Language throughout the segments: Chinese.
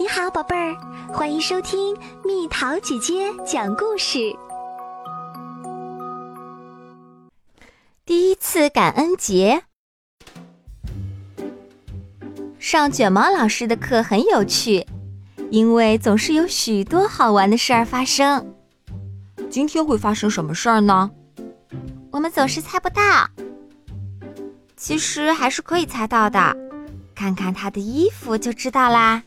你好，宝贝儿，欢迎收听蜜桃姐姐讲故事。第一次感恩节，上卷毛老师的课很有趣，因为总是有许多好玩的事儿发生。今天会发生什么事儿呢？我们总是猜不到，其实还是可以猜到的，看看他的衣服就知道啦。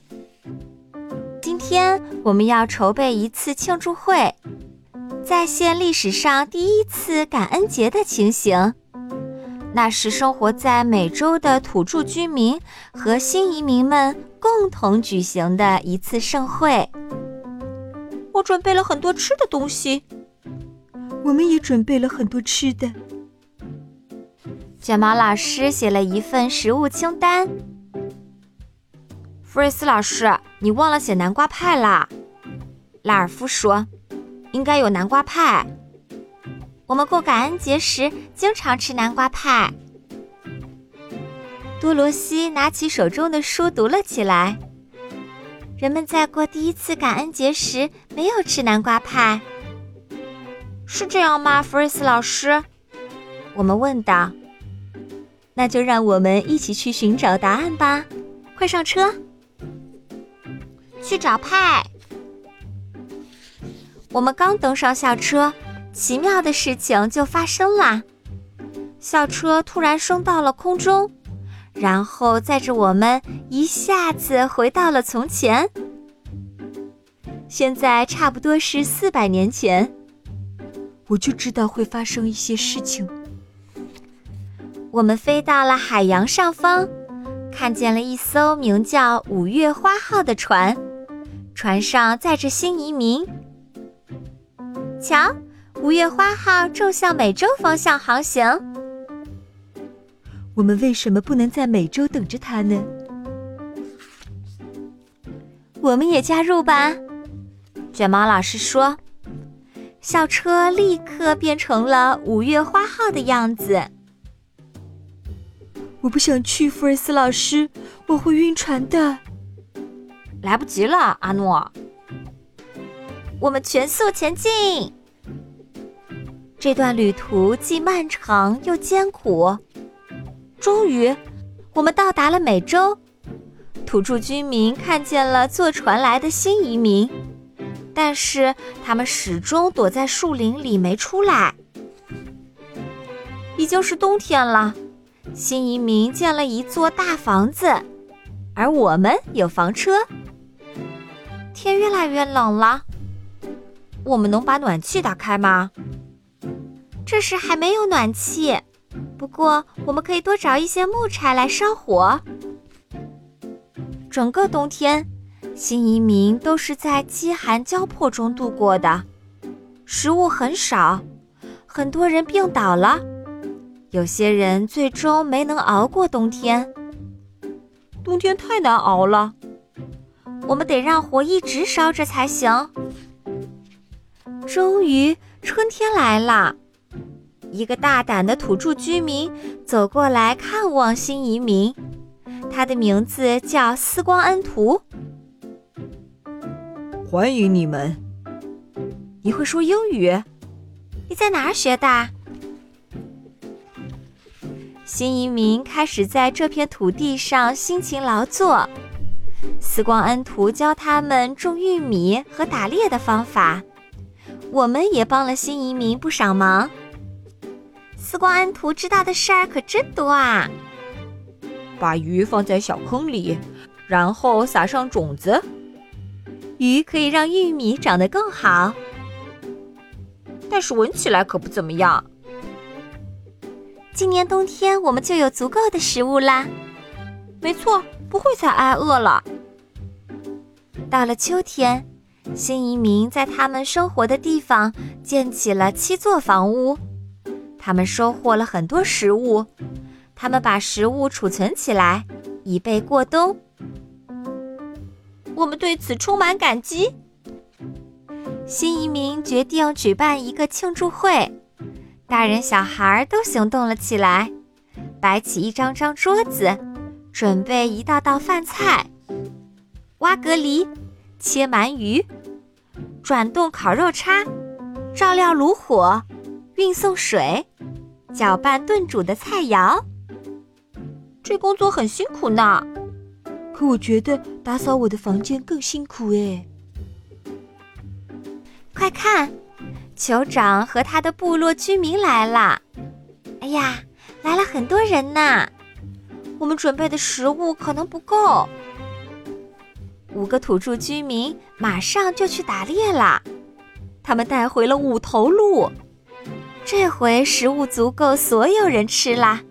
今天我们要筹备一次庆祝会，再现历史上第一次感恩节的情形。那是生活在美洲的土著居民和新移民们共同举行的一次盛会。我准备了很多吃的东西，我们也准备了很多吃的。卷毛老师写了一份食物清单。弗瑞斯老师，你忘了写南瓜派啦？拉尔夫说：“应该有南瓜派。我们过感恩节时经常吃南瓜派。”多罗西拿起手中的书读了起来。人们在过第一次感恩节时没有吃南瓜派，是这样吗？弗瑞斯老师，我们问道。那就让我们一起去寻找答案吧！快上车！去找派。我们刚登上校车，奇妙的事情就发生啦！校车突然升到了空中，然后载着我们一下子回到了从前。现在差不多是四百年前。我就知道会发生一些事情。我们飞到了海洋上方，看见了一艘名叫“五月花号”的船。船上载着新移民。瞧，五月花号正向美洲方向航行。我们为什么不能在美洲等着它呢？我们也加入吧，卷毛老师说。校车立刻变成了五月花号的样子。我不想去，福尔斯老师，我会晕船的。来不及了，阿诺。我们全速前进。这段旅途既漫长又艰苦。终于，我们到达了美洲。土著居民看见了坐船来的新移民，但是他们始终躲在树林里没出来。已经是冬天了。新移民建了一座大房子，而我们有房车。天越来越冷了，我们能把暖气打开吗？这时还没有暖气，不过我们可以多找一些木柴来烧火。整个冬天，新移民都是在饥寒交迫中度过的，食物很少，很多人病倒了，有些人最终没能熬过冬天。冬天太难熬了。我们得让火一直烧着才行。终于，春天来了。一个大胆的土著居民走过来看望新移民，他的名字叫斯光恩图。欢迎你们！你会说英语？你在哪儿学的？新移民开始在这片土地上辛勤劳作。斯光恩图教他们种玉米和打猎的方法，我们也帮了新移民不少忙。斯光恩图知道的事儿可真多啊！把鱼放在小坑里，然后撒上种子，鱼可以让玉米长得更好。但是闻起来可不怎么样。今年冬天我们就有足够的食物啦。没错，不会再挨饿了。到了秋天，新移民在他们生活的地方建起了七座房屋。他们收获了很多食物，他们把食物储存起来，以备过冬。我们对此充满感激。新移民决定举办一个庆祝会，大人小孩都行动了起来，摆起一张张桌子，准备一道道饭菜。挖蛤蜊、切鳗鱼、转动烤肉叉、照料炉火、运送水、搅拌炖煮的菜肴。这工作很辛苦呢。可我觉得打扫我的房间更辛苦哎。快看，酋长和他的部落居民来了！哎呀，来了很多人呢！我们准备的食物可能不够。五个土著居民马上就去打猎了，他们带回了五头鹿，这回食物足够所有人吃啦。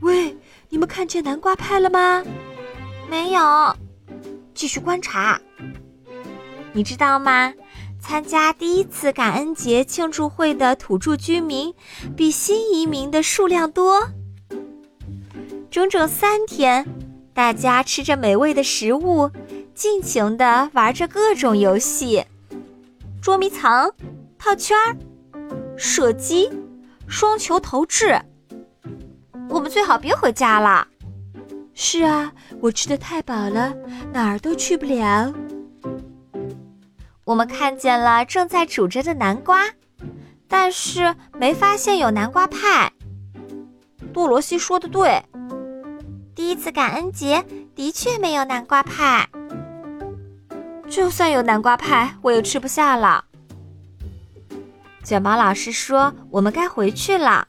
喂，你们看见南瓜派了吗？没有，继续观察。你知道吗？参加第一次感恩节庆祝会的土著居民比新移民的数量多。整整三天，大家吃着美味的食物，尽情地玩着各种游戏：捉迷藏、套圈儿、射击、双球投掷。我们最好别回家了。是啊，我吃的太饱了，哪儿都去不了。我们看见了正在煮着的南瓜，但是没发现有南瓜派。多罗西说的对，第一次感恩节的确没有南瓜派。就算有南瓜派，我也吃不下了。卷毛老师说我们该回去了，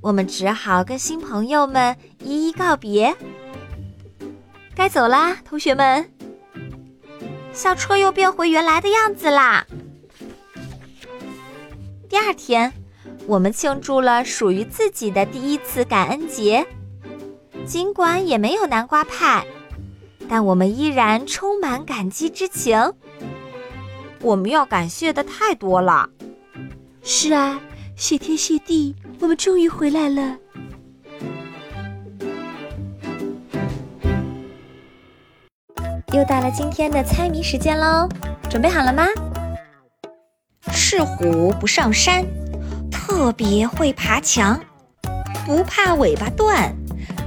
我们只好跟新朋友们一一告别。该走啦，同学们。校车又变回原来的样子啦。第二天，我们庆祝了属于自己的第一次感恩节。尽管也没有南瓜派，但我们依然充满感激之情。我们要感谢的太多了。是啊，谢天谢地，我们终于回来了。又到了今天的猜谜时间喽，准备好了吗？是虎不上山，特别会爬墙，不怕尾巴断，